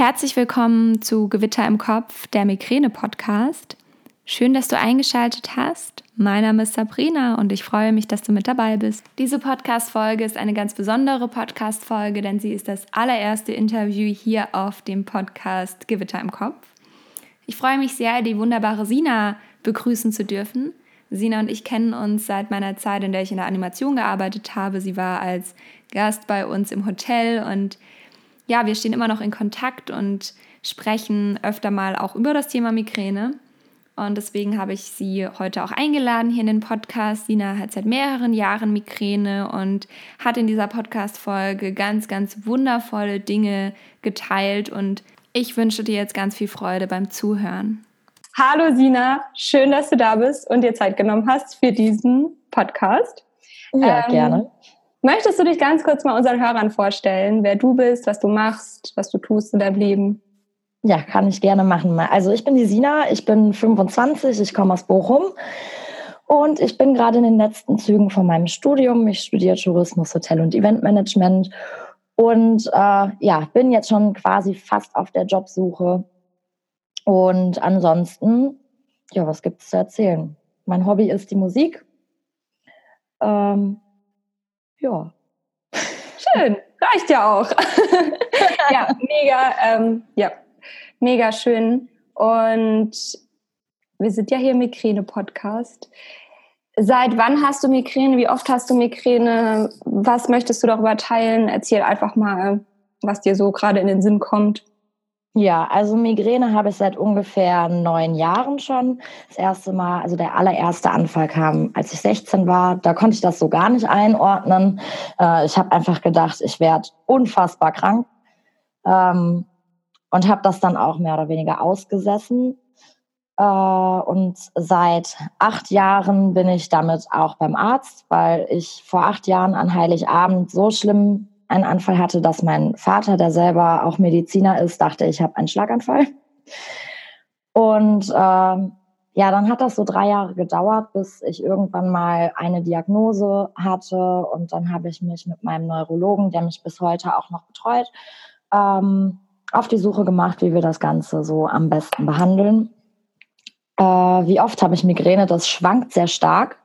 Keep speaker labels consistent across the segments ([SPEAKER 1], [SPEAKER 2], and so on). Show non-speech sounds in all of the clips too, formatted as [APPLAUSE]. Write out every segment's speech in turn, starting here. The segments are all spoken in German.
[SPEAKER 1] Herzlich willkommen zu Gewitter im Kopf, der Migräne-Podcast. Schön, dass du eingeschaltet hast. Mein Name ist Sabrina und ich freue mich, dass du mit dabei bist. Diese Podcast-Folge ist eine ganz besondere Podcast-Folge, denn sie ist das allererste Interview hier auf dem Podcast Gewitter im Kopf. Ich freue mich sehr, die wunderbare Sina begrüßen zu dürfen. Sina und ich kennen uns seit meiner Zeit, in der ich in der Animation gearbeitet habe. Sie war als Gast bei uns im Hotel und ja, wir stehen immer noch in Kontakt und sprechen öfter mal auch über das Thema Migräne. Und deswegen habe ich sie heute auch eingeladen hier in den Podcast. Sina hat seit mehreren Jahren Migräne und hat in dieser Podcast-Folge ganz, ganz wundervolle Dinge geteilt. Und ich wünsche dir jetzt ganz viel Freude beim Zuhören.
[SPEAKER 2] Hallo Sina, schön, dass du da bist und dir Zeit genommen hast für diesen Podcast.
[SPEAKER 3] Ja, ähm, gerne.
[SPEAKER 2] Möchtest du dich ganz kurz mal unseren Hörern vorstellen, wer du bist, was du machst, was du tust in deinem Leben?
[SPEAKER 3] Ja, kann ich gerne machen. Also ich bin die Sina, ich bin 25, ich komme aus Bochum und ich bin gerade in den letzten Zügen von meinem Studium. Ich studiere Tourismus, Hotel und Eventmanagement und äh, ja, bin jetzt schon quasi fast auf der Jobsuche. Und ansonsten, ja, was gibt es zu erzählen? Mein Hobby ist die Musik. Ähm, ja.
[SPEAKER 2] Schön, reicht ja auch. [LAUGHS] ja, mega, ähm, ja, mega schön. Und wir sind ja hier im Migräne-Podcast. Seit wann hast du Migräne? Wie oft hast du Migräne? Was möchtest du darüber teilen? Erzähl einfach mal, was dir so gerade in den Sinn kommt.
[SPEAKER 3] Ja, also Migräne habe ich seit ungefähr neun Jahren schon. Das erste Mal, also der allererste Anfall kam, als ich 16 war. Da konnte ich das so gar nicht einordnen. Äh, ich habe einfach gedacht, ich werde unfassbar krank ähm, und habe das dann auch mehr oder weniger ausgesessen. Äh, und seit acht Jahren bin ich damit auch beim Arzt, weil ich vor acht Jahren an Heiligabend so schlimm einen Anfall hatte, dass mein Vater, der selber auch Mediziner ist, dachte, ich habe einen Schlaganfall. Und ähm, ja, dann hat das so drei Jahre gedauert, bis ich irgendwann mal eine Diagnose hatte. Und dann habe ich mich mit meinem Neurologen, der mich bis heute auch noch betreut, ähm, auf die Suche gemacht, wie wir das Ganze so am besten behandeln. Äh, wie oft habe ich Migräne? Das schwankt sehr stark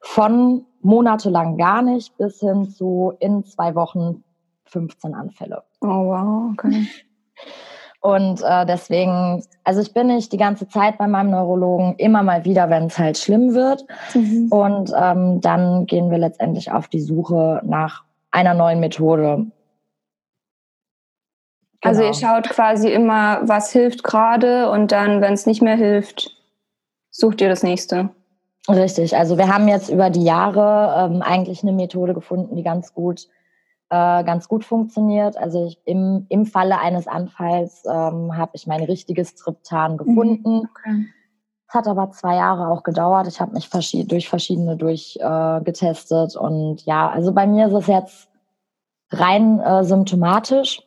[SPEAKER 3] von monatelang gar nicht bis hin zu in zwei Wochen 15 Anfälle.
[SPEAKER 2] Oh wow, okay. [LAUGHS]
[SPEAKER 3] Und äh, deswegen, also ich bin nicht die ganze Zeit bei meinem Neurologen, immer mal wieder, wenn es halt schlimm wird. Mhm. Und ähm, dann gehen wir letztendlich auf die Suche nach einer neuen Methode.
[SPEAKER 2] Genau. Also ihr schaut quasi immer, was hilft gerade und dann, wenn es nicht mehr hilft, sucht ihr das nächste.
[SPEAKER 3] Richtig, also wir haben jetzt über die Jahre ähm, eigentlich eine Methode gefunden, die ganz gut, äh, ganz gut funktioniert. Also ich, im, im Falle eines Anfalls ähm, habe ich mein richtiges Triptan mhm, gefunden. Okay. Es hat aber zwei Jahre auch gedauert. Ich habe mich verschied durch verschiedene durchgetestet. Äh, und ja, also bei mir ist es jetzt rein äh, symptomatisch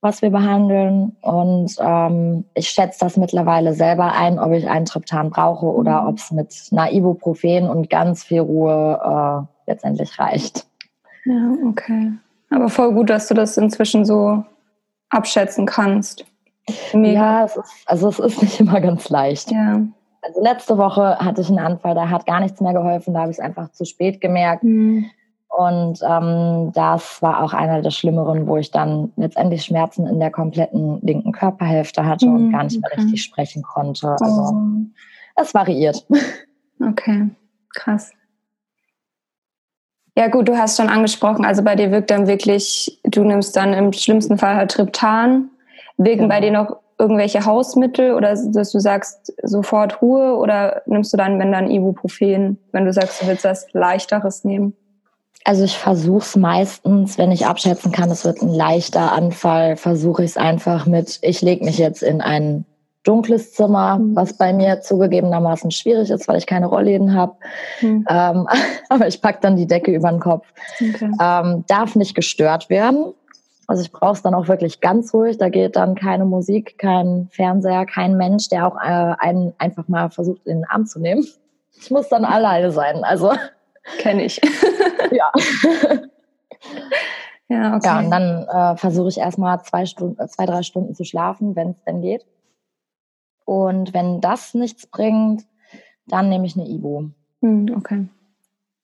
[SPEAKER 3] was wir behandeln. Und ähm, ich schätze das mittlerweile selber ein, ob ich einen Triptan brauche oder mhm. ob es mit einer Ibuprofen und ganz viel Ruhe äh, letztendlich reicht.
[SPEAKER 2] Ja, okay. Aber voll gut, dass du das inzwischen so abschätzen kannst.
[SPEAKER 3] Mega. Ja, es ist, also es ist nicht immer ganz leicht.
[SPEAKER 2] Ja.
[SPEAKER 3] Also letzte Woche hatte ich einen Anfall, da hat gar nichts mehr geholfen, da habe ich es einfach zu spät gemerkt. Mhm. Und ähm, das war auch einer der schlimmeren, wo ich dann letztendlich Schmerzen in der kompletten linken Körperhälfte hatte mhm, und gar nicht okay. mehr richtig sprechen konnte. Also oh. es variiert. [LAUGHS]
[SPEAKER 2] Okay, krass. Ja gut, du hast schon angesprochen, also bei dir wirkt dann wirklich, du nimmst dann im schlimmsten Fall halt Triptan. Wirken genau. bei dir noch irgendwelche Hausmittel oder dass du sagst sofort Ruhe oder nimmst du dann, wenn dann Ibuprofen, wenn du sagst, du willst was Leichteres nehmen?
[SPEAKER 3] Also ich versuche es meistens, wenn ich abschätzen kann, es wird ein leichter Anfall, versuche ich es einfach mit, ich lege mich jetzt in ein dunkles Zimmer, mhm. was bei mir zugegebenermaßen schwierig ist, weil ich keine Rollläden habe. Mhm. Ähm, [LAUGHS] aber ich pack dann die Decke über den Kopf. Okay. Ähm, darf nicht gestört werden. Also ich brauche es dann auch wirklich ganz ruhig. Da geht dann keine Musik, kein Fernseher, kein Mensch, der auch äh, einen einfach mal versucht, in den Arm zu nehmen. Ich muss dann alleine sein. Also
[SPEAKER 2] Kenne ich. [LAUGHS]
[SPEAKER 3] ja. Ja, okay. Ja, und dann äh, versuche ich erstmal zwei, Stunden, zwei, drei Stunden zu schlafen, wenn es denn geht. Und wenn das nichts bringt, dann nehme ich eine Ibu.
[SPEAKER 2] Hm, okay.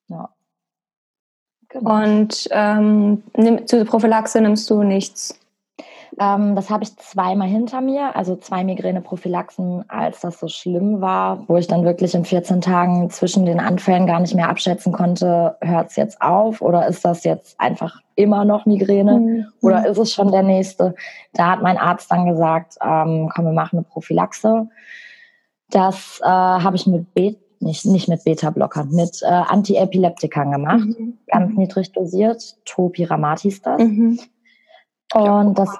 [SPEAKER 2] Ja. Genau. Und ähm, nimm, zur Prophylaxe nimmst du nichts?
[SPEAKER 3] Ähm, das habe ich zweimal hinter mir, also zwei Migräneprophylaxen, als das so schlimm war, wo ich dann wirklich in 14 Tagen zwischen den Anfällen gar nicht mehr abschätzen konnte, hört es jetzt auf oder ist das jetzt einfach immer noch Migräne mhm. oder ist es schon der nächste? Da hat mein Arzt dann gesagt, ähm, komm, wir machen eine Prophylaxe. Das äh, habe ich mit Beta nicht, nicht mit Beta-Blockern, mit äh, Antiepileptikern gemacht, mhm. ganz niedrig dosiert. Topiramat hieß das. Mhm. Und das,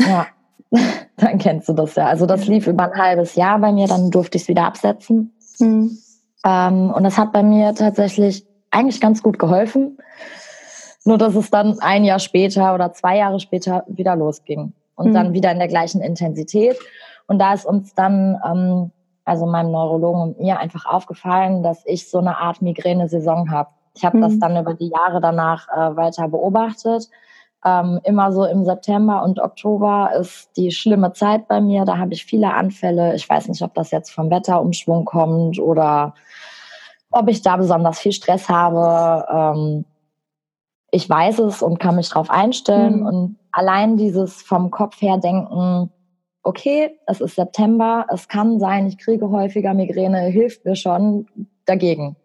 [SPEAKER 3] ja, [LAUGHS] dann kennst du das ja. Also das lief über ein halbes Jahr bei mir, dann durfte ich es wieder absetzen. Mhm. Ähm, und das hat bei mir tatsächlich eigentlich ganz gut geholfen. Nur dass es dann ein Jahr später oder zwei Jahre später wieder losging. Und mhm. dann wieder in der gleichen Intensität. Und da ist uns dann, ähm, also meinem Neurologen und mir einfach aufgefallen, dass ich so eine Art Migräne-Saison habe. Ich habe mhm. das dann über die Jahre danach äh, weiter beobachtet ähm, immer so im September und Oktober ist die schlimme Zeit bei mir. Da habe ich viele Anfälle. Ich weiß nicht, ob das jetzt vom Wetterumschwung kommt oder ob ich da besonders viel Stress habe. Ähm, ich weiß es und kann mich darauf einstellen. Mhm. Und allein dieses vom Kopf her denken, okay, es ist September, es kann sein, ich kriege häufiger Migräne, hilft mir schon dagegen.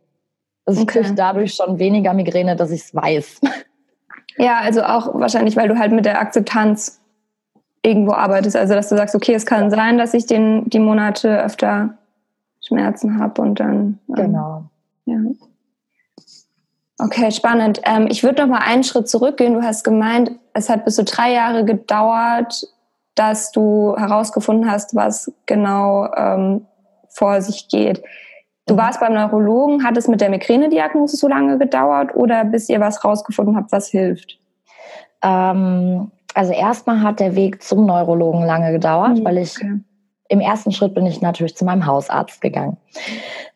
[SPEAKER 3] Also okay. ich kriege dadurch schon weniger Migräne, dass ich es weiß. [LAUGHS]
[SPEAKER 2] Ja, also auch wahrscheinlich, weil du halt mit der Akzeptanz irgendwo arbeitest. Also dass du sagst, okay, es kann sein, dass ich den, die Monate öfter Schmerzen habe und dann.
[SPEAKER 3] Ähm, genau.
[SPEAKER 2] Ja. Okay, spannend. Ähm, ich würde noch mal einen Schritt zurückgehen. Du hast gemeint, es hat bis zu drei Jahre gedauert, dass du herausgefunden hast, was genau ähm, vor sich geht. Du warst beim Neurologen, hat es mit der Migräne-Diagnose so lange gedauert oder bis ihr was rausgefunden habt, was hilft?
[SPEAKER 3] Ähm, also erstmal hat der Weg zum Neurologen lange gedauert, mhm. weil ich okay. im ersten Schritt bin ich natürlich zu meinem Hausarzt gegangen.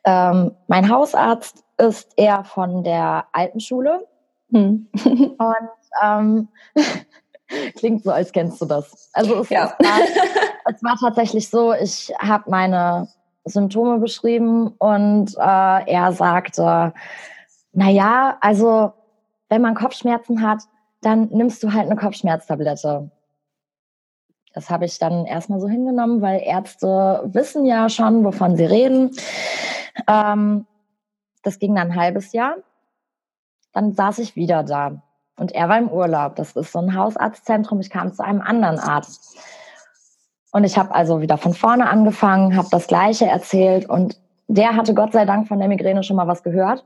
[SPEAKER 3] Ähm, mein Hausarzt ist eher von der alten Schule mhm. [LAUGHS] und ähm, [LAUGHS] klingt so, als kennst du das. Also es, ja. war, es war tatsächlich so, ich habe meine Symptome beschrieben und äh, er sagte, na ja, also wenn man Kopfschmerzen hat, dann nimmst du halt eine Kopfschmerztablette. Das habe ich dann erstmal so hingenommen, weil Ärzte wissen ja schon, wovon sie reden. Ähm, das ging dann ein halbes Jahr. Dann saß ich wieder da. Und er war im Urlaub. Das ist so ein Hausarztzentrum. Ich kam zu einem anderen Arzt. Und ich habe also wieder von vorne angefangen, habe das Gleiche erzählt und der hatte Gott sei Dank von der Migräne schon mal was gehört,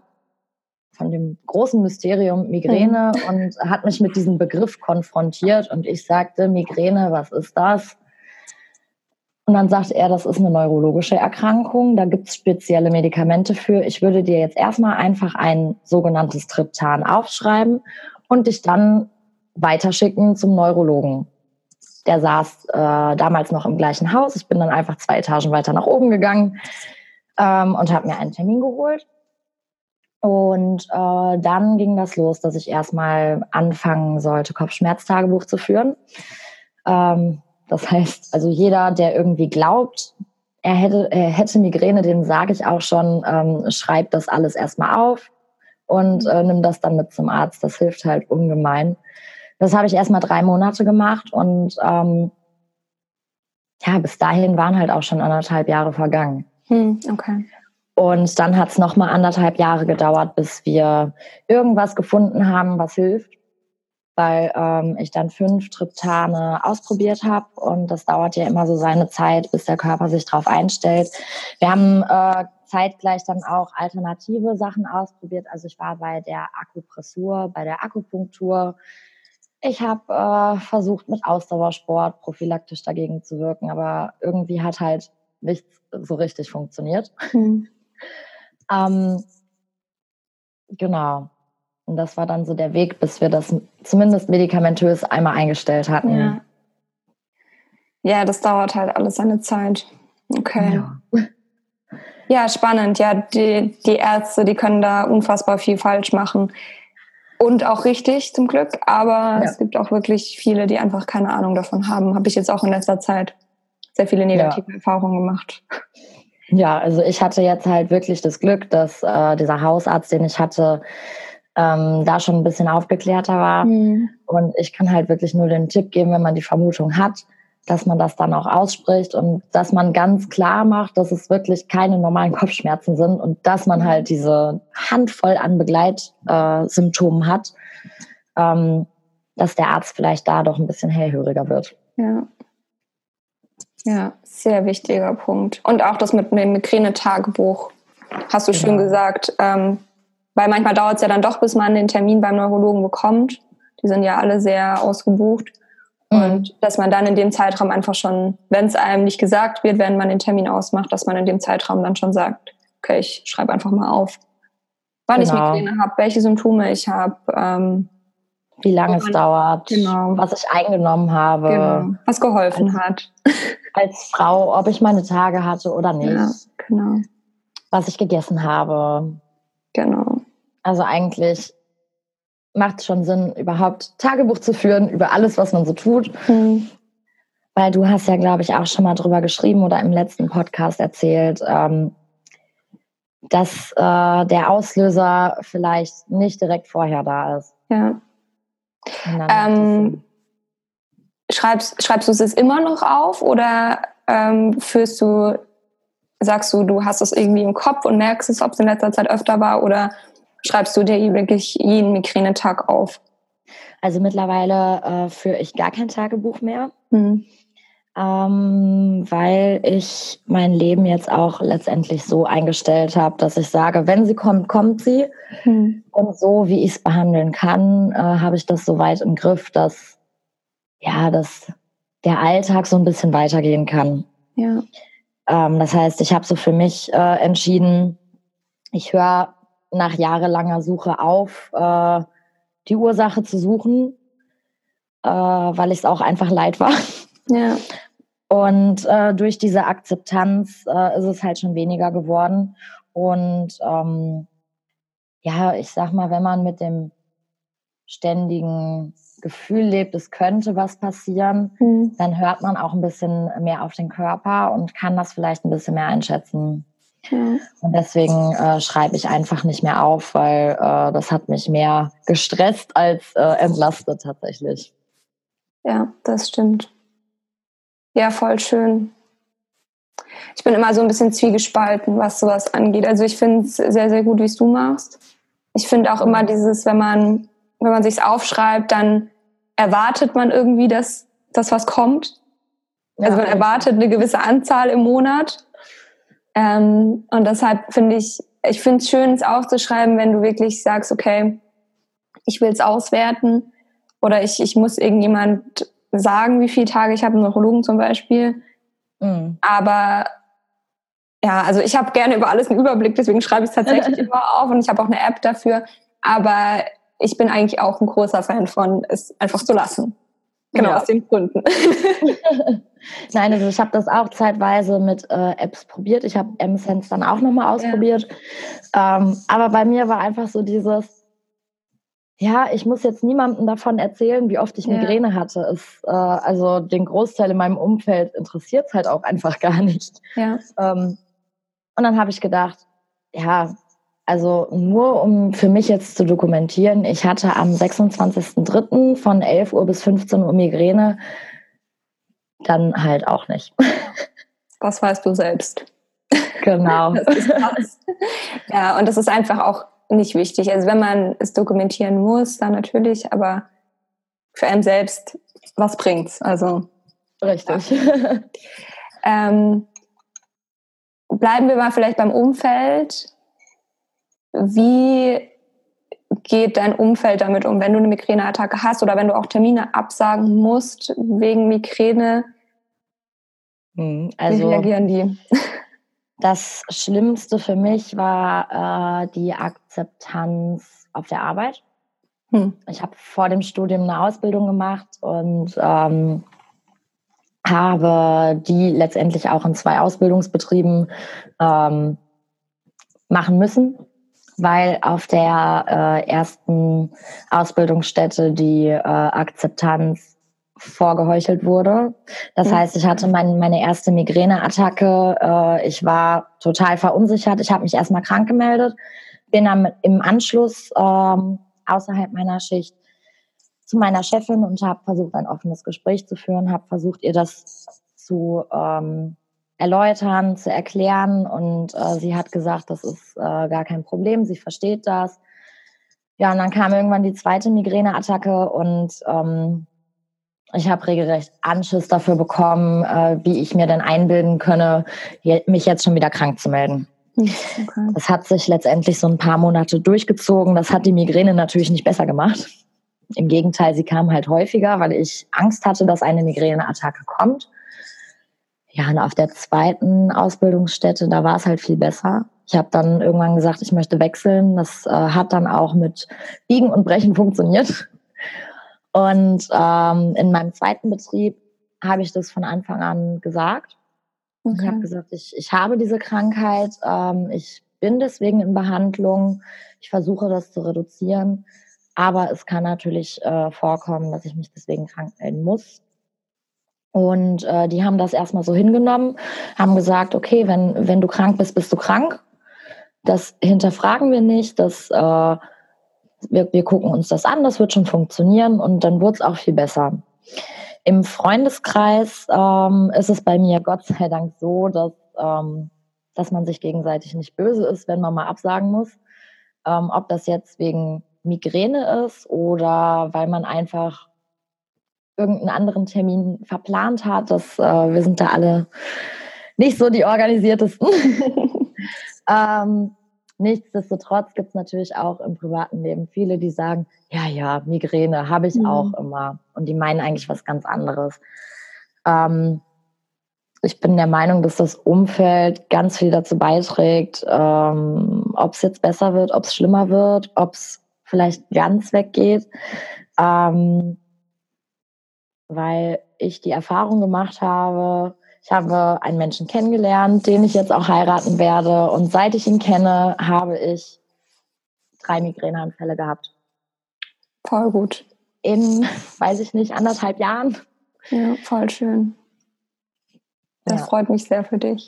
[SPEAKER 3] von dem großen Mysterium Migräne mhm. und hat mich mit diesem Begriff konfrontiert und ich sagte, Migräne, was ist das? Und dann sagt er, das ist eine neurologische Erkrankung, da gibt es spezielle Medikamente für. Ich würde dir jetzt erstmal einfach ein sogenanntes Triptan aufschreiben und dich dann weiterschicken zum Neurologen. Der saß äh, damals noch im gleichen Haus. Ich bin dann einfach zwei Etagen weiter nach oben gegangen ähm, und habe mir einen Termin geholt. Und äh, dann ging das los, dass ich erstmal anfangen sollte, Kopfschmerztagebuch zu führen. Ähm, das heißt, also jeder, der irgendwie glaubt, er hätte, er hätte Migräne, dem sage ich auch schon, ähm, schreib das alles erstmal auf und äh, nimm das dann mit zum Arzt. Das hilft halt ungemein. Das habe ich erst mal drei Monate gemacht und ähm, ja, bis dahin waren halt auch schon anderthalb Jahre vergangen.
[SPEAKER 2] Hm, okay.
[SPEAKER 3] Und dann hat es nochmal anderthalb Jahre gedauert, bis wir irgendwas gefunden haben, was hilft. Weil ähm, ich dann fünf Triptane ausprobiert habe und das dauert ja immer so seine Zeit, bis der Körper sich drauf einstellt. Wir haben äh, zeitgleich dann auch alternative Sachen ausprobiert. Also ich war bei der Akupressur, bei der Akupunktur, ich habe äh, versucht, mit Ausdauersport prophylaktisch dagegen zu wirken, aber irgendwie hat halt nichts so richtig funktioniert. Mhm. [LAUGHS] ähm, genau. Und das war dann so der Weg, bis wir das zumindest medikamentös einmal eingestellt hatten.
[SPEAKER 2] Ja, ja das dauert halt alles seine Zeit. Okay. Ja. ja, spannend. Ja, die, die Ärzte, die können da unfassbar viel falsch machen. Und auch richtig zum Glück, aber ja. es gibt auch wirklich viele, die einfach keine Ahnung davon haben. Habe ich jetzt auch in letzter Zeit sehr viele negative ja. Erfahrungen gemacht.
[SPEAKER 3] Ja, also ich hatte jetzt halt wirklich das Glück, dass äh, dieser Hausarzt, den ich hatte, ähm, da schon ein bisschen aufgeklärter war. Mhm. Und ich kann halt wirklich nur den Tipp geben, wenn man die Vermutung hat, dass man das dann auch ausspricht und dass man ganz klar macht, dass es wirklich keine normalen [LAUGHS] Kopfschmerzen sind und dass man halt diese Handvoll an Begleitsymptomen äh, hat, ähm, dass der Arzt vielleicht da doch ein bisschen hellhöriger wird.
[SPEAKER 2] Ja. Ja, sehr wichtiger Punkt. Und auch das mit dem Migräne-Tagebuch, hast du genau. schön gesagt. Ähm, weil manchmal dauert es ja dann doch, bis man den Termin beim Neurologen bekommt. Die sind ja alle sehr ausgebucht. Mhm. Und dass man dann in dem Zeitraum einfach schon, wenn es einem nicht gesagt wird, wenn man den Termin ausmacht, dass man in dem Zeitraum dann schon sagt, okay, ich schreibe einfach mal auf, wann genau. ich Migräne habe, welche Symptome ich habe, ähm,
[SPEAKER 3] wie lange es dauert, genau. was ich eingenommen habe,
[SPEAKER 2] genau. was geholfen
[SPEAKER 3] als,
[SPEAKER 2] hat.
[SPEAKER 3] Als Frau, ob ich meine Tage hatte oder nicht. Ja,
[SPEAKER 2] genau.
[SPEAKER 3] Was ich gegessen habe.
[SPEAKER 2] Genau.
[SPEAKER 3] Also eigentlich macht es schon Sinn, überhaupt Tagebuch zu führen über alles, was man so tut. Mhm. Weil du hast ja, glaube ich, auch schon mal drüber geschrieben oder im letzten Podcast erzählt, ähm, dass äh, der Auslöser vielleicht nicht direkt vorher da ist.
[SPEAKER 2] Ja. Ähm, schreibst, schreibst du es immer noch auf oder ähm, führst du, sagst du, du hast es irgendwie im Kopf und merkst es, ob es in letzter Zeit öfter war oder schreibst du dir wirklich jeden Migränetag auf?
[SPEAKER 3] Also mittlerweile äh, führe ich gar kein Tagebuch mehr, mhm. ähm, weil ich mein Leben jetzt auch letztendlich so eingestellt habe, dass ich sage, wenn sie kommt, kommt sie. Mhm. Und so wie ich es behandeln kann, äh, habe ich das so weit im Griff, dass ja, dass der Alltag so ein bisschen weitergehen kann.
[SPEAKER 2] Ja.
[SPEAKER 3] Ähm, das heißt, ich habe so für mich äh, entschieden, ich höre nach jahrelanger Suche auf, äh, die Ursache zu suchen, äh, weil ich es auch einfach leid war.
[SPEAKER 2] Ja.
[SPEAKER 3] Und äh, durch diese Akzeptanz äh, ist es halt schon weniger geworden. Und ähm, ja, ich sag mal, wenn man mit dem ständigen Gefühl lebt, es könnte was passieren, mhm. dann hört man auch ein bisschen mehr auf den Körper und kann das vielleicht ein bisschen mehr einschätzen. Mhm. Und deswegen äh, schreibe ich einfach nicht mehr auf, weil äh, das hat mich mehr gestresst als äh, entlastet tatsächlich.
[SPEAKER 2] Ja, das stimmt. Ja, voll schön. Ich bin immer so ein bisschen zwiegespalten, was sowas angeht. Also ich finde es sehr, sehr gut, wie es du machst. Ich finde auch immer dieses, wenn man, wenn man sich's aufschreibt, dann erwartet man irgendwie, dass das was kommt. Also man erwartet eine gewisse Anzahl im Monat ähm, und deshalb finde ich, ich finde es schön, es aufzuschreiben, wenn du wirklich sagst, okay, ich will es auswerten oder ich, ich muss irgendjemand sagen, wie viele Tage ich habe, einen Neurologen zum Beispiel. Mhm. Aber ja, also ich habe gerne über alles einen Überblick, deswegen schreibe ich es tatsächlich [LAUGHS] immer auf und ich habe auch eine App dafür. Aber ich bin eigentlich auch ein großer Fan von, es einfach zu lassen. Genau, ja. aus den Gründen. [LAUGHS]
[SPEAKER 3] Nein, also ich habe das auch zeitweise mit äh, Apps probiert. Ich habe M-Sense dann auch nochmal ausprobiert. Ja. Ähm, aber bei mir war einfach so dieses, ja, ich muss jetzt niemandem davon erzählen, wie oft ich Migräne ja. hatte. Es, äh, also den Großteil in meinem Umfeld interessiert es halt auch einfach [LAUGHS] gar nicht.
[SPEAKER 2] Ja.
[SPEAKER 3] Ähm, und dann habe ich gedacht, ja, also nur um für mich jetzt zu dokumentieren, ich hatte am 26.03. von 11 Uhr bis 15 Uhr Migräne dann halt auch nicht. [LAUGHS]
[SPEAKER 2] Das weißt du selbst.
[SPEAKER 3] Genau. [LAUGHS]
[SPEAKER 2] ja, und das ist einfach auch nicht wichtig. Also wenn man es dokumentieren muss, dann natürlich, aber für einen selbst, was bringt's? Also
[SPEAKER 3] richtig.
[SPEAKER 2] Ja. ähm, bleiben wir mal vielleicht beim Umfeld. Wie geht dein Umfeld damit um, wenn du eine Migräneattacke hast oder wenn du auch Termine absagen musst wegen Migräne?
[SPEAKER 3] Hm, also,
[SPEAKER 2] Wie reagieren die?
[SPEAKER 3] Das Schlimmste für mich war äh, die Akzeptanz auf der Arbeit. Hm. Ich habe vor dem Studium eine Ausbildung gemacht und ähm, habe die letztendlich auch in zwei Ausbildungsbetrieben ähm, machen müssen. Weil auf der äh, ersten Ausbildungsstätte die äh, Akzeptanz vorgeheuchelt wurde. Das mhm. heißt, ich hatte mein, meine erste Migräneattacke. Äh, ich war total verunsichert. Ich habe mich erstmal krank gemeldet, bin dann im Anschluss ähm, außerhalb meiner Schicht zu meiner Chefin und habe versucht, ein offenes Gespräch zu führen, habe versucht, ihr das zu ähm, erläutern, zu erklären. Und äh, sie hat gesagt, das ist äh, gar kein Problem, sie versteht das. Ja, und dann kam irgendwann die zweite Migräneattacke und ähm, ich habe regelrecht Anschiss dafür bekommen, äh, wie ich mir denn einbilden könne, mich jetzt schon wieder krank zu melden. Okay. Das hat sich letztendlich so ein paar Monate durchgezogen. Das hat die Migräne natürlich nicht besser gemacht. Im Gegenteil, sie kam halt häufiger, weil ich Angst hatte, dass eine Migräneattacke kommt. Ja, und auf der zweiten Ausbildungsstätte, da war es halt viel besser. Ich habe dann irgendwann gesagt, ich möchte wechseln. Das äh, hat dann auch mit Biegen und Brechen funktioniert. Und ähm, in meinem zweiten Betrieb habe ich das von Anfang an gesagt. Okay. Ich habe gesagt, ich, ich habe diese Krankheit, ähm, ich bin deswegen in Behandlung, ich versuche das zu reduzieren, aber es kann natürlich äh, vorkommen, dass ich mich deswegen krank melden muss. Und äh, die haben das erstmal so hingenommen, haben gesagt, okay, wenn, wenn du krank bist, bist du krank. Das hinterfragen wir nicht, das, äh, wir, wir gucken uns das an, das wird schon funktionieren und dann wurde es auch viel besser. Im Freundeskreis ähm, ist es bei mir Gott sei Dank so, dass, ähm, dass man sich gegenseitig nicht böse ist, wenn man mal absagen muss. Ähm, ob das jetzt wegen Migräne ist oder weil man einfach irgendeinen anderen Termin verplant hat. Das, äh, wir sind da alle nicht so die organisiertesten. [LAUGHS] ähm, nichtsdestotrotz gibt es natürlich auch im privaten Leben viele, die sagen, ja, ja, Migräne habe ich mhm. auch immer. Und die meinen eigentlich was ganz anderes. Ähm, ich bin der Meinung, dass das Umfeld ganz viel dazu beiträgt, ähm, ob es jetzt besser wird, ob es schlimmer wird, ob es vielleicht ganz weggeht. Ähm, weil ich die Erfahrung gemacht habe, ich habe einen Menschen kennengelernt, den ich jetzt auch heiraten werde. Und seit ich ihn kenne, habe ich drei Migräneanfälle gehabt.
[SPEAKER 2] Voll gut.
[SPEAKER 3] In, weiß ich nicht, anderthalb Jahren.
[SPEAKER 2] Ja, voll schön. Das ja. freut mich sehr für dich.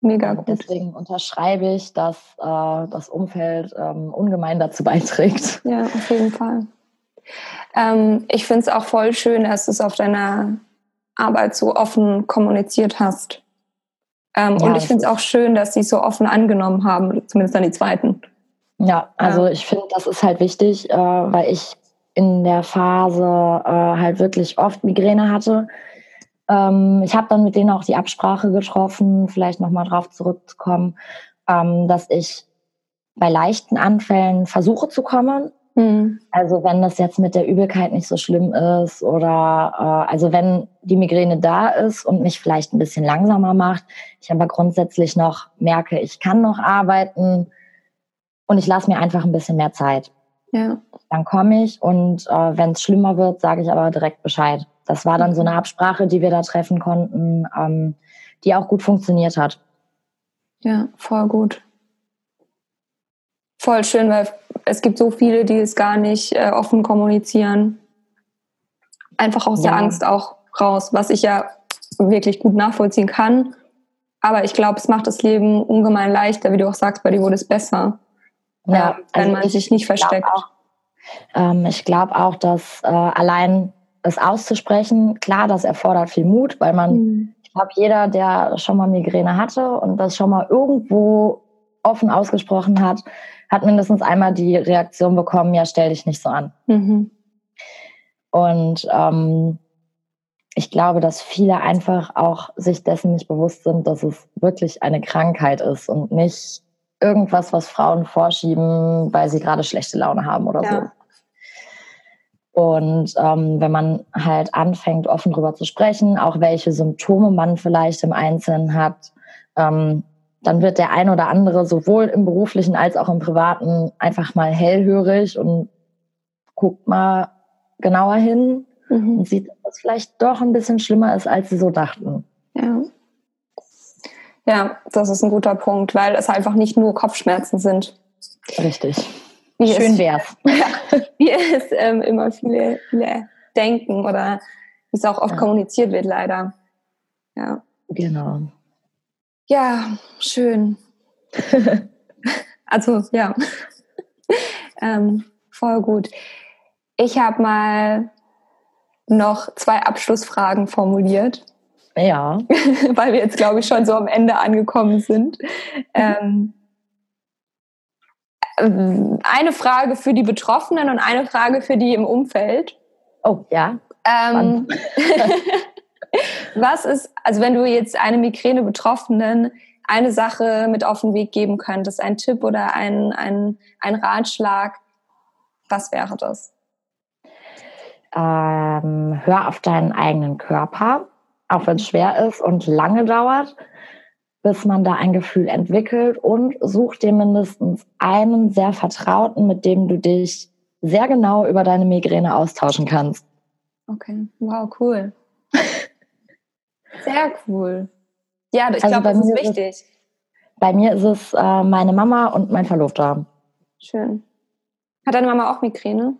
[SPEAKER 2] Mega gut.
[SPEAKER 3] Deswegen unterschreibe ich, dass äh, das Umfeld ähm, ungemein dazu beiträgt.
[SPEAKER 2] Ja, auf jeden Fall. Ähm, ich finde es auch voll schön, dass du es auf deiner Arbeit so offen kommuniziert hast. Ähm, ja, und ich finde es auch schön, dass sie es so offen angenommen haben, zumindest dann die zweiten.
[SPEAKER 3] Ja, also ja. ich finde, das ist halt wichtig, äh, weil ich in der Phase äh, halt wirklich oft Migräne hatte. Ähm, ich habe dann mit denen auch die Absprache getroffen, vielleicht nochmal drauf zurückzukommen, ähm, dass ich bei leichten Anfällen versuche zu kommen, Mhm. Also wenn das jetzt mit der Übelkeit nicht so schlimm ist oder äh, also wenn die Migräne da ist und mich vielleicht ein bisschen langsamer macht, ich aber grundsätzlich noch merke, ich kann noch arbeiten und ich lasse mir einfach ein bisschen mehr Zeit. Ja. Dann komme ich und äh, wenn es schlimmer wird, sage ich aber direkt Bescheid. Das war dann so eine Absprache, die wir da treffen konnten, ähm, die auch gut funktioniert hat.
[SPEAKER 2] Ja, voll gut. Voll schön, weil es gibt so viele, die es gar nicht äh, offen kommunizieren. Einfach aus ja. der Angst auch raus, was ich ja wirklich gut nachvollziehen kann. Aber ich glaube, es macht das Leben ungemein leichter, wie du auch sagst, bei dir wurde es besser. Ja, äh, wenn also man sich nicht versteckt.
[SPEAKER 3] Auch, ähm, ich glaube auch, dass äh, allein es auszusprechen, klar, das erfordert viel Mut, weil man, mhm. ich glaube, jeder, der schon mal Migräne hatte und das schon mal irgendwo offen ausgesprochen hat, hat mindestens einmal die Reaktion bekommen, ja, stell dich nicht so an. Mhm. Und ähm, ich glaube, dass viele einfach auch sich dessen nicht bewusst sind, dass es wirklich eine Krankheit ist und nicht irgendwas, was Frauen vorschieben, weil sie gerade schlechte Laune haben oder ja. so. Und ähm, wenn man halt anfängt, offen darüber zu sprechen, auch welche Symptome man vielleicht im Einzelnen hat, ähm, dann wird der ein oder andere sowohl im beruflichen als auch im privaten einfach mal hellhörig und guckt mal genauer hin mhm. und sieht, dass es vielleicht doch ein bisschen schlimmer ist, als sie so dachten.
[SPEAKER 2] Ja. Ja, das ist ein guter Punkt, weil es einfach nicht nur Kopfschmerzen sind.
[SPEAKER 3] Richtig. Wie Schön wär's. [LAUGHS]
[SPEAKER 2] Ja, wie es ähm, immer viele, viele denken oder wie es auch oft ja. kommuniziert wird, leider. Ja.
[SPEAKER 3] Genau.
[SPEAKER 2] Ja, schön. [LAUGHS] also, ja. ähm, voll gut. Ich habe mal noch zwei Abschlussfragen formuliert.
[SPEAKER 3] Ja. [LAUGHS]
[SPEAKER 2] Weil wir jetzt, glaube ich, schon so am Ende angekommen sind. Ähm, eine Frage für die Betroffenen und eine Frage für die im Umfeld.
[SPEAKER 3] Oh, ja.
[SPEAKER 2] Ähm, [LAUGHS] was ist, also wenn du jetzt eine Migräne-Betroffenen eine Sache mit auf den Weg geben könntest, ein Tipp oder ein, ein, ein Ratschlag, was wäre das?
[SPEAKER 3] Ähm, hör auf deinen eigenen Körper, auch wenn es schwer ist und lange dauert bis man da ein Gefühl entwickelt und such dir mindestens einen sehr Vertrauten, mit dem du dich sehr genau über deine Migräne austauschen kannst.
[SPEAKER 2] Okay, wow, cool. [LAUGHS] Sehr cool. Ja, ich also glaube, das ist wichtig. Ist,
[SPEAKER 3] bei mir ist es äh, meine Mama und mein Verlobter.
[SPEAKER 2] Schön. Hat deine Mama auch Migräne?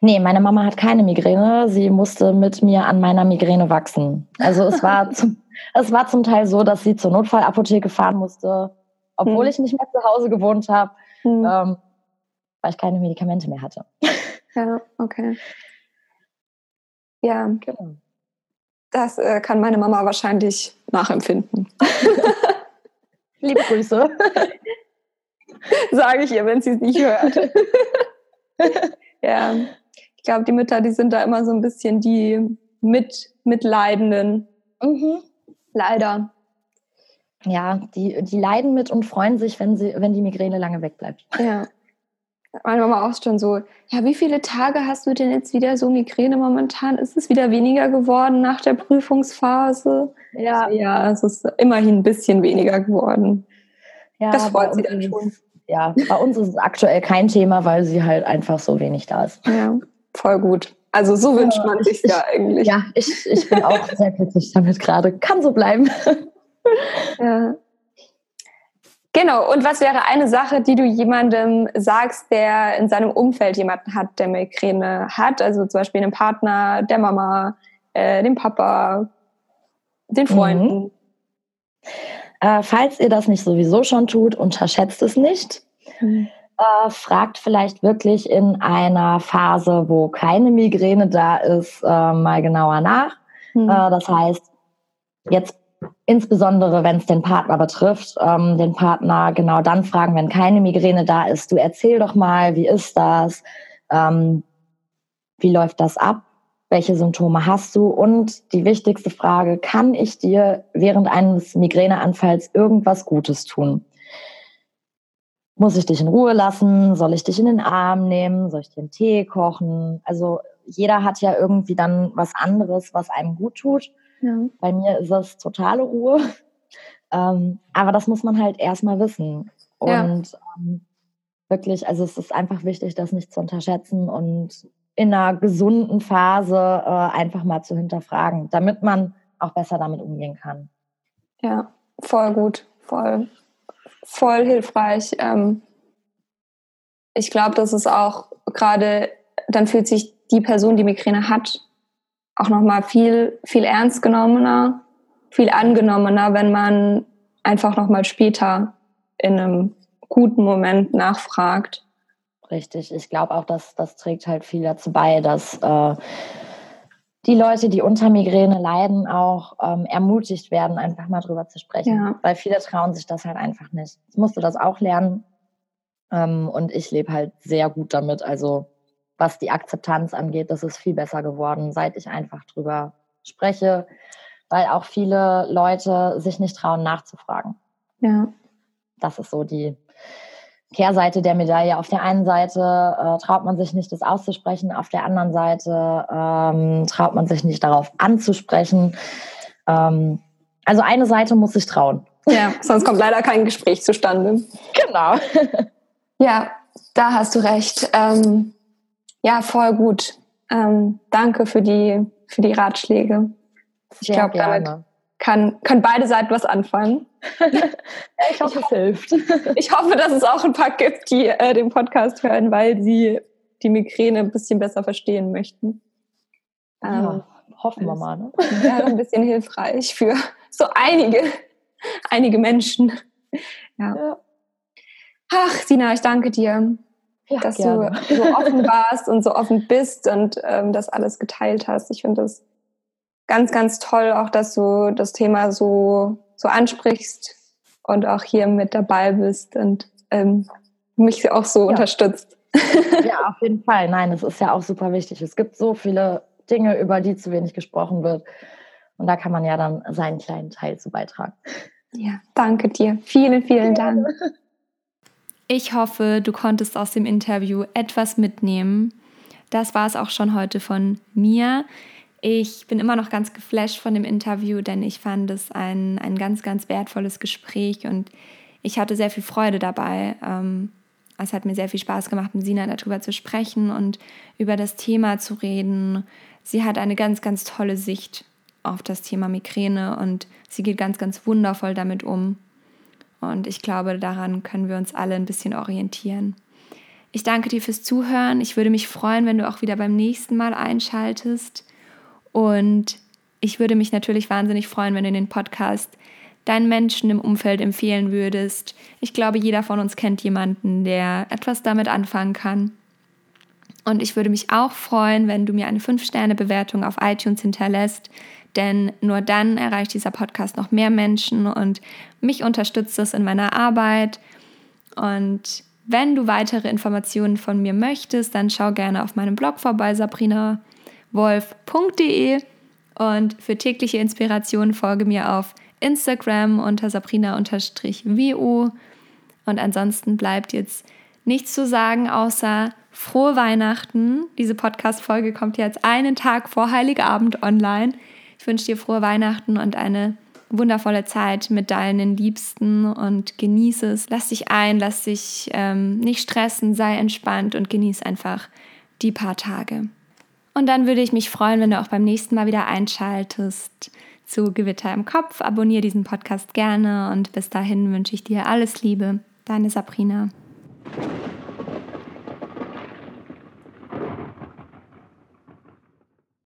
[SPEAKER 3] Nee, meine Mama hat keine Migräne. Sie musste mit mir an meiner Migräne wachsen. Also es war [LAUGHS] zum, es war zum Teil so, dass sie zur Notfallapotheke fahren musste, obwohl hm. ich nicht mehr zu Hause gewohnt habe, hm. ähm, weil ich keine Medikamente mehr hatte.
[SPEAKER 2] Ja, okay. Ja, genau. Das äh, kann meine Mama wahrscheinlich nachempfinden. [LAUGHS]
[SPEAKER 3] Liebe Grüße. [LAUGHS]
[SPEAKER 2] Sage ich ihr, wenn sie es nicht hört. [LAUGHS] ja, ich glaube, die Mütter, die sind da immer so ein bisschen die mit Mitleidenden. Mhm. Leider.
[SPEAKER 3] Ja, die, die leiden mit und freuen sich, wenn, sie, wenn die Migräne lange wegbleibt.
[SPEAKER 2] Ja. Meine Mama auch schon so, ja, wie viele Tage hast du denn jetzt wieder so Migräne momentan? Ist es wieder weniger geworden nach der Prüfungsphase? Ja. Ja, es ist immerhin ein bisschen weniger geworden.
[SPEAKER 3] Ja, das freut sie dann schon. Ja, bei uns ist es aktuell kein Thema, weil sie halt einfach so wenig da ist.
[SPEAKER 2] Ja, voll gut. Also so wünscht man sich ja eigentlich.
[SPEAKER 3] Ja, ich, ich bin auch sehr glücklich damit gerade. Kann so bleiben. [LAUGHS]
[SPEAKER 2] Ja. Genau, und was wäre eine Sache, die du jemandem sagst, der in seinem Umfeld jemanden hat, der Migräne hat? Also zum Beispiel einem Partner, der Mama, äh, dem Papa, den Freunden. Mhm.
[SPEAKER 3] Äh, falls ihr das nicht sowieso schon tut, unterschätzt es nicht. Mhm äh, fragt vielleicht wirklich in einer Phase, wo keine Migräne da ist, äh, mal genauer nach. Mhm. Äh, das heißt, jetzt insbesondere wenn es den Partner betrifft, ähm, den Partner genau dann fragen, wenn keine Migräne da ist. Du erzähl doch mal, wie ist das? Ähm, wie läuft das ab? Welche Symptome hast du? Und die wichtigste Frage, kann ich dir während eines Migräneanfalls irgendwas Gutes tun? muss ich dich in Ruhe lassen? Soll ich dich in den Arm nehmen? Soll ich dir einen Tee kochen? Also jeder hat ja irgendwie dann was anderes, was einem gut tut. Ja. Bei mir ist es totale Ruhe. Ähm, aber das muss man halt erstmal wissen. Und ja. ähm, wirklich, also es ist einfach wichtig, das nicht zu unterschätzen und in einer gesunden Phase äh, einfach mal zu hinterfragen, damit man auch besser damit umgehen kann.
[SPEAKER 2] Ja, voll gut, voll voll hilfreich. Ähm, ich glaube, das ist auch gerade, dann fühlt sich die Person, die Migräne hat, auch nochmal viel, viel ernst genommener, viel angenommener, wenn man einfach nochmal später in einem guten Moment nachfragt.
[SPEAKER 3] Richtig. Ich glaube auch, dass das trägt halt viel dazu bei, dass äh, die Leute, die unter Migräne leiden, auch ähm, ermutigt werden, einfach mal drüber zu sprechen. Ja. Weil viele trauen sich das halt einfach nicht. Ich musste das auch lernen. Ähm, und ich lebe halt sehr gut damit. Also was die Akzeptanz angeht, das ist viel besser geworden, seit ich einfach drüber spreche, weil auch viele Leute sich nicht trauen, nachzufragen.
[SPEAKER 2] Ja.
[SPEAKER 3] Das ist so die, Kehrseite der Medaille. Auf der einen Seite äh, traut man sich nicht, das auszusprechen, auf der anderen Seite ähm, traut man sich nicht, darauf anzusprechen. Ähm, also eine Seite muss sich trauen.
[SPEAKER 2] Ja, sonst kommt leider kein Gespräch zustande. [LAUGHS]
[SPEAKER 3] Genau.
[SPEAKER 2] ja, da hast du recht. Ähm, ja, voll gut. Ähm, danke für die, für die Ratschläge. Ich glaube, damit kann, können beide Seiten was anfangen. [LAUGHS]
[SPEAKER 3] ich hoffe, es hilft. [LAUGHS]
[SPEAKER 4] Ich hoffe, dass es auch ein paar gibt, die äh, den Podcast hören, weil sie die Migräne ein bisschen besser verstehen möchten.
[SPEAKER 3] Ja, ähm, hoffen wir mal. Ne? [LAUGHS]
[SPEAKER 4] Wäre ein bisschen hilfreich für so einige, einige Menschen. Ja. ja. Ach, Sina, ich danke dir, ja, dass gerne. du so offen [LAUGHS] warst und so offen bist und ähm, das alles geteilt hast. Ich finde das ganz, ganz toll, auch dass du das Thema so, so ansprichst und auch hier mit dabei bist und ähm, mich auch so ja. unterstützt.
[SPEAKER 3] Ja, auf jeden Fall. Nein, es ist ja auch super wichtig. Es gibt so viele Dinge, über die zu wenig gesprochen wird. Und da kann man ja dann seinen kleinen Teil zu beitragen.
[SPEAKER 4] Ja, danke dir. Vielen, vielen Dank. [LAUGHS]
[SPEAKER 2] Ich hoffe, du konntest aus dem Interview etwas mitnehmen. Das war es auch schon heute von mir. Ich bin immer noch ganz geflasht von dem Interview, denn ich fand es ein, ein ganz, ganz wertvolles Gespräch und ich hatte sehr viel Freude dabei. Ähm, es hat mir sehr viel Spaß gemacht, mit Sina darüber zu sprechen und über das Thema zu reden. Sie hat eine ganz, ganz tolle Sicht auf das Thema Migräne und sie geht ganz, ganz wundervoll damit um. Und ich glaube, daran können wir uns alle ein bisschen orientieren. Ich danke dir fürs Zuhören. Ich würde mich freuen, wenn du auch wieder beim nächsten Mal einschaltest. Und ich würde mich natürlich wahnsinnig freuen, wenn du den Podcast deinen Menschen im Umfeld empfehlen würdest. Ich glaube, jeder von uns kennt jemanden, der etwas damit anfangen kann. Und ich würde mich auch freuen, wenn du mir eine 5-Sterne-Bewertung auf iTunes hinterlässt, denn nur dann erreicht dieser Podcast noch mehr Menschen und mich unterstützt es in meiner Arbeit. Und wenn du weitere Informationen von mir möchtest, dann schau gerne auf meinem Blog vorbei, sabrinawolf.de. Und für tägliche Inspiration folge mir auf Instagram unter sabrina-wo. Und ansonsten bleibt jetzt nichts zu sagen, außer frohe Weihnachten. Diese Podcast-Folge kommt jetzt einen Tag vor Heiligabend online. Ich wünsche dir frohe Weihnachten und eine wundervolle Zeit mit deinen Liebsten und genieße es. Lass dich ein, lass dich ähm, nicht stressen, sei entspannt und genieß einfach die paar Tage. Und dann würde ich mich freuen, wenn du auch beim nächsten Mal wieder einschaltest zu Gewitter im Kopf. Abonniere diesen Podcast gerne und bis dahin wünsche ich dir alles Liebe. Deine Sabrina.